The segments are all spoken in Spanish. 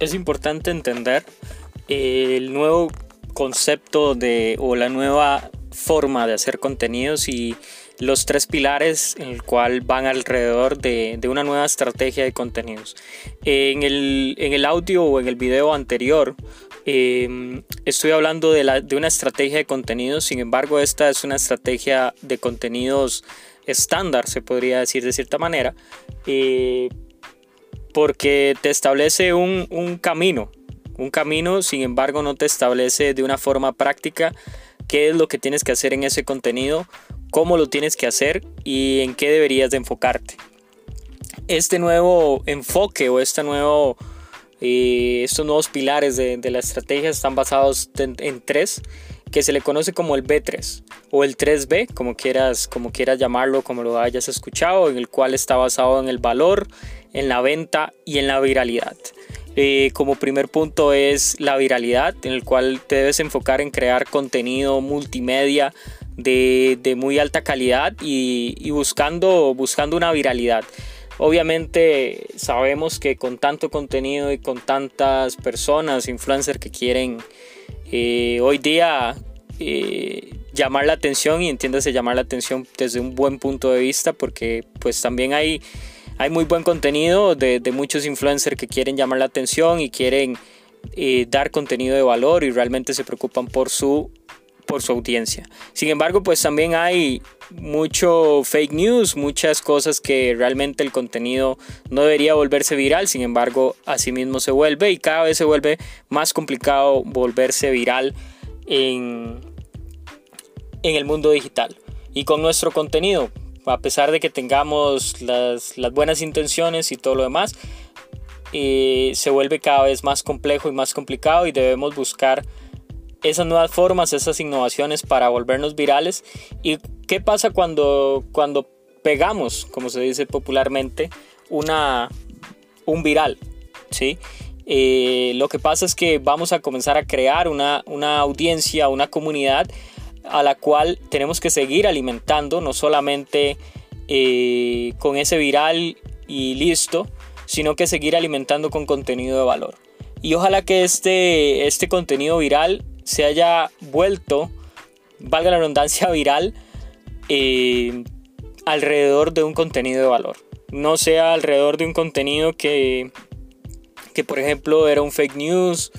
es importante entender el nuevo concepto de o la nueva forma de hacer contenidos y los tres pilares en el cual van alrededor de, una nueva estrategia de contenidos. En el, en el audio o en el video anterior em, estoy hablando de, la, de una estrategia de contenidos, sin embargo esta es una estrategia de contenidos estándar, se podría decir de cierta manera, eh, porque te establece un, un camino, un camino, sin embargo no te establece de una forma práctica qué es lo que tienes que hacer en ese contenido, cómo lo tienes que hacer y en qué deberías de enfocarte. Este nuevo enfoque o este nuevo, eh, estos nuevos pilares de, la estrategia están basados en, tres que se le conoce como el B3 o el 3B, como quieras, como quieras llamarlo, como lo hayas escuchado, en el cual está basado en el valor, en la venta y en la viralidad. Eh, como primer punto es la viralidad, en el cual te debes enfocar en crear contenido multimedia de, muy alta calidad y, buscando, buscando una viralidad. Obviamente sabemos que con tanto contenido y con tantas personas, influencers que quieren eh, hoy día eh, llamar la atención y entiéndase llamar la atención desde un buen punto de vista porque pues también hay hay muy buen contenido de, muchos influencers que quieren llamar la atención y quieren eh, dar contenido de valor y realmente se preocupan por su, por su audiencia. Sin embargo, pues también hay mucho fake news, muchas cosas que realmente el contenido no debería volverse viral, sin embargo, así mismo se vuelve y cada vez se vuelve más complicado volverse viral en, en el mundo digital. Y con nuestro contenido, a pesar de que tengamos las, buenas intenciones y todo lo demás, eh, se vuelve cada vez más complejo y más complicado y debemos buscar esas nuevas formas, esas innovaciones para volvernos virales. ¿Y qué pasa cuando, cuando pegamos, como se dice popularmente, una, un viral? ¿sí? Eh, lo que pasa es que vamos a comenzar a crear una, una audiencia, una comunidad a la cual tenemos que seguir alimentando, no solamente eh, con ese viral y listo, sino que seguir alimentando con contenido de valor. Y ojalá que este, este contenido viral se haya vuelto, valga la redundancia, viral eh, alrededor de un contenido de valor. No sea alrededor de un contenido que, que por ejemplo era un fake news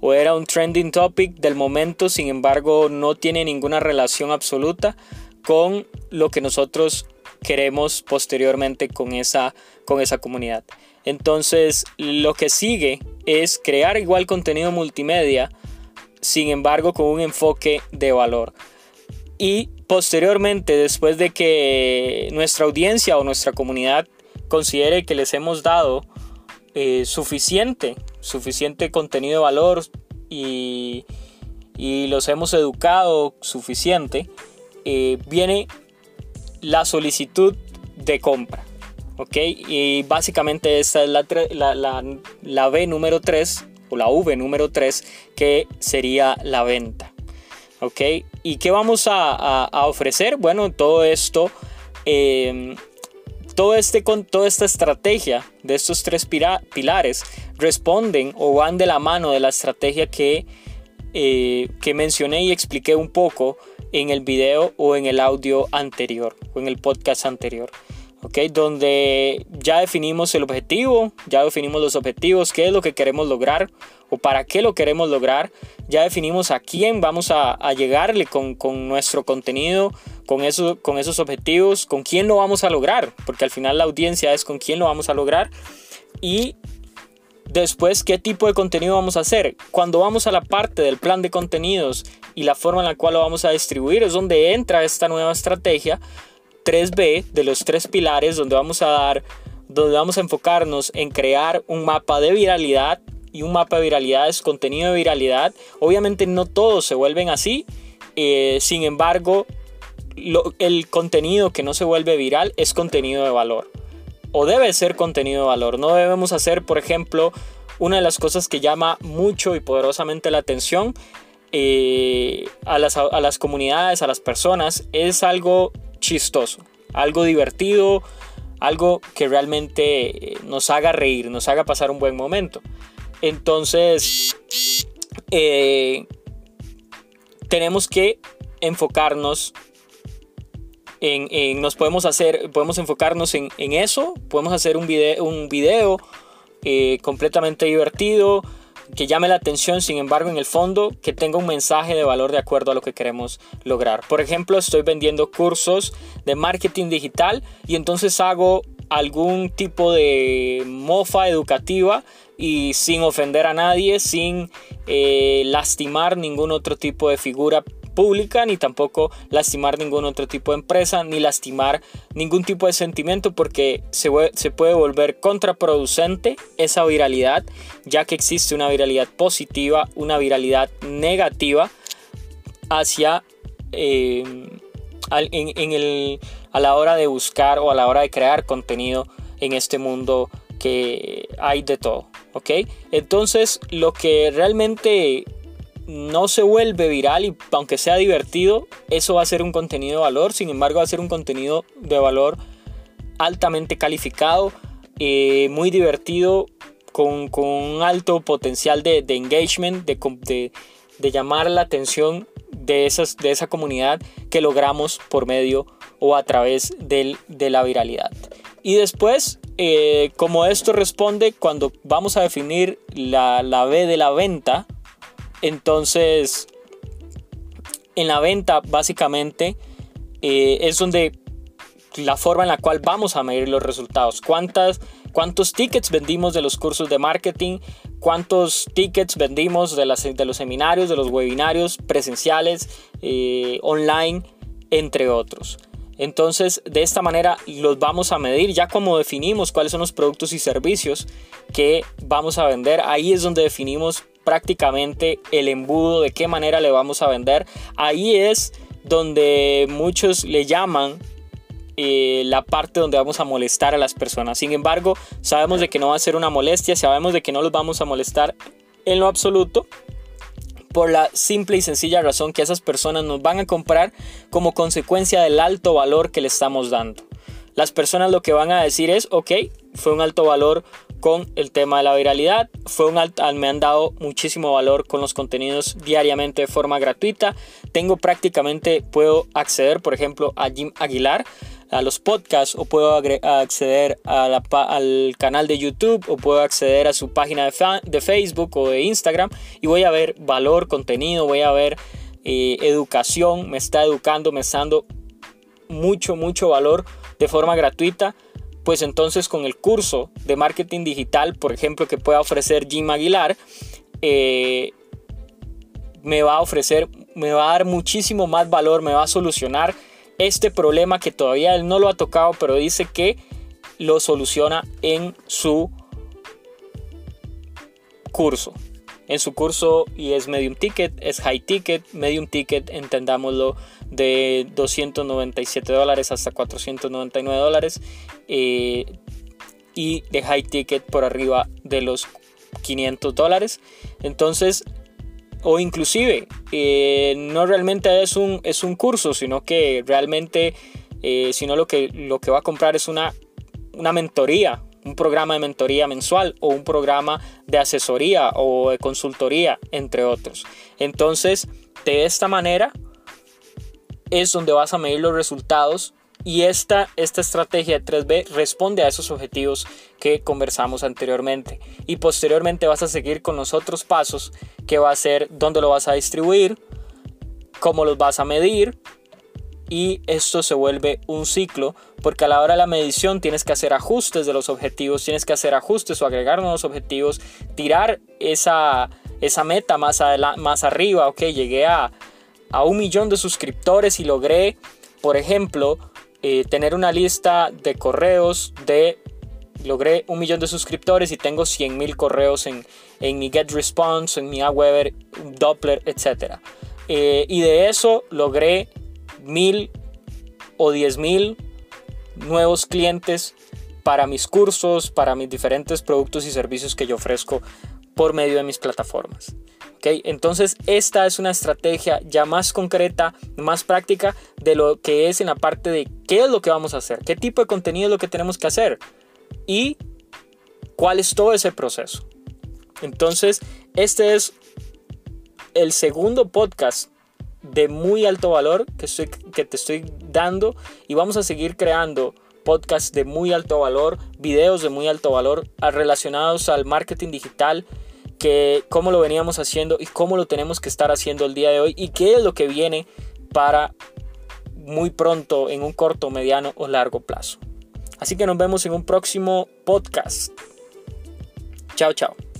o era un trending topic del momento, sin embargo no tiene ninguna relación absoluta con lo que nosotros queremos posteriormente con esa, con esa comunidad. Entonces lo que sigue es crear igual contenido multimedia, sin embargo con un enfoque de valor. Y posteriormente, después de que nuestra audiencia o nuestra comunidad considere que les hemos dado eh, suficiente, suficiente contenido de valor y, los hemos educado suficiente, eh, viene la solicitud de compra. ¿Ok? Y básicamente esta es la, la, la, B número 3 o la V número 3 que sería la venta. ¿Ok? ¿Y qué vamos a, ofrecer? Bueno, todo esto eh, todo este, con toda esta estrategia de estos tres pilares responden o van de la mano de la estrategia que, eh, que mencioné y expliqué un poco en el video o en el audio anterior o en el podcast anterior. Okay, donde ya definimos el objetivo, ya definimos los objetivos, qué es lo que queremos lograr o para qué lo queremos lograr, ya definimos a quién vamos a, a llegarle con, con, nuestro contenido, con, eso, con esos objetivos, con quién lo vamos a lograr, porque al final la audiencia es con quién lo vamos a lograr. Y después qué tipo de contenido vamos a hacer. Cuando vamos a la parte del plan de contenidos y la forma en la cual lo vamos a distribuir es donde entra esta nueva estrategia 3B de los tres pilares donde vamos a dar donde vamos a enfocarnos en crear un mapa de viralidad y un mapa de viralidad es contenido de viralidad. Obviamente no todos se vuelven así, eh, sin embargo el contenido que no se vuelve viral es contenido de valor. O debe ser contenido de valor. No debemos hacer, por ejemplo, una de las cosas que llama mucho y poderosamente la atención eh, a, las, a las comunidades, a las personas, es algo chistoso, algo divertido, algo que realmente eh, nos haga reír, nos haga pasar un buen momento. Entonces, eh, tenemos que enfocarnos en, nos podemos hacer, podemos enfocarnos en, eso, podemos hacer un video, un video eh, completamente divertido, que llame la atención, sin embargo, en el fondo, que tenga un mensaje de valor de acuerdo a lo que queremos lograr. Por ejemplo, estoy vendiendo cursos de marketing digital y entonces hago algún tipo de mofa educativa y sin ofender a nadie, sin eh, lastimar ningún otro tipo de figura pública, ni tampoco lastimar ningún otro tipo de empresa, ni lastimar ningún tipo de sentimiento, porque se, puede volver contraproducente esa viralidad, ya que existe una viralidad positiva, una viralidad negativa hacia eh, en, el, a la hora de buscar o a la hora de crear contenido en este mundo que hay de todo. ¿Ok? Entonces, lo que realmente no se vuelve viral y aunque sea divertido, eso va a ser un contenido de valor, sin embargo va a ser un contenido de valor altamente calificado, eh, muy divertido, con, un alto potencial de, engagement, de, de, llamar la atención de, esas, de esa comunidad que logramos por medio o a través de la viralidad. Y después, eh, como esto responde cuando vamos a definir la, la B de la venta, entonces, en la venta básicamente eh, es donde la forma en la cual vamos a medir los resultados. ¿Cuántas, ¿Cuántos tickets vendimos de los cursos de marketing? ¿Cuántos tickets vendimos de, de los seminarios, de los webinarios presenciales, eh, online, entre otros? Entonces, de esta manera los vamos a medir ya como definimos cuáles son los productos y servicios que vamos a vender. Ahí es donde definimos prácticamente el embudo, de qué manera le vamos a vender. Ahí es donde muchos le llaman eh, la parte donde vamos a molestar a las personas. Sin embargo, sabemos de que no va a ser una molestia, sabemos de que no los vamos a molestar en lo absoluto por la simple y sencilla razón que esas personas nos van a comprar como consecuencia del alto valor que le estamos dando. Las personas lo que van a decir es, ok, fue un alto valor con el tema de la viralidad. Fue un me han dado muchísimo valor con los contenidos diariamente de forma gratuita. Tengo prácticamente, puedo acceder, por ejemplo, a Jim Aguilar, a los podcasts, o puedo acceder al canal de YouTube, o puedo acceder a su página de, Facebook o de Instagram, y voy a ver valor, contenido, voy a ver eh, educación, me está educando, me está dando mucho, mucho valor de forma gratuita pues entonces con el curso de marketing digital, por ejemplo, que pueda ofrecer Jim Aguilar, eh, me va a ofrecer, me va a dar muchísimo más valor, me va a solucionar este problema que todavía él no lo ha tocado, pero dice que lo soluciona en su curso. En su curso y es medium ticket, es high ticket, medium ticket, entendámoslo de 297 dólares hasta 499 dólares eh, y de high ticket por arriba de los 500 dólares. Entonces o inclusive eh, no realmente es un, es un curso sino que realmente eh, sino lo que, lo que va a comprar es una, una mentoría un programa de mentoría mensual o un programa de asesoría o de consultoría entre otros entonces de esta manera es donde vas a medir los resultados y esta, esta estrategia de 3B responde a esos objetivos que conversamos anteriormente. Y posteriormente vas a seguir con los otros pasos que va a ser dónde lo vas a distribuir, cómo los vas a medir. Y esto se vuelve un ciclo porque a la hora de la medición tienes que hacer ajustes de los objetivos, tienes que hacer ajustes o agregar nuevos objetivos, tirar esa, esa meta más, más arriba. Ok, llegué a a un millón de suscriptores y logré, por ejemplo, eh, tener una lista de correos de... Logré un millón de suscriptores y tengo 100 mil correos en, en mi GetResponse, en mi Aweber, Doppler, etc. Eh, y de eso logré mil o diez mil nuevos clientes para mis cursos, para mis diferentes productos y servicios que yo ofrezco por medio de mis plataformas. Entonces esta es una estrategia ya más concreta, más práctica de lo que es en la parte de qué es lo que vamos a hacer, qué tipo de contenido es lo que tenemos que hacer y cuál es todo ese proceso. Entonces, este es el segundo podcast de muy alto valor que, que te estoy dando y vamos a seguir creando podcasts de muy alto valor, videos de muy alto valor relacionados al marketing digital, que cómo lo veníamos haciendo y cómo lo tenemos que estar haciendo el día de hoy y qué es lo que viene para muy pronto en un corto, mediano o largo plazo. Así que nos vemos en un próximo podcast. Chao, chao.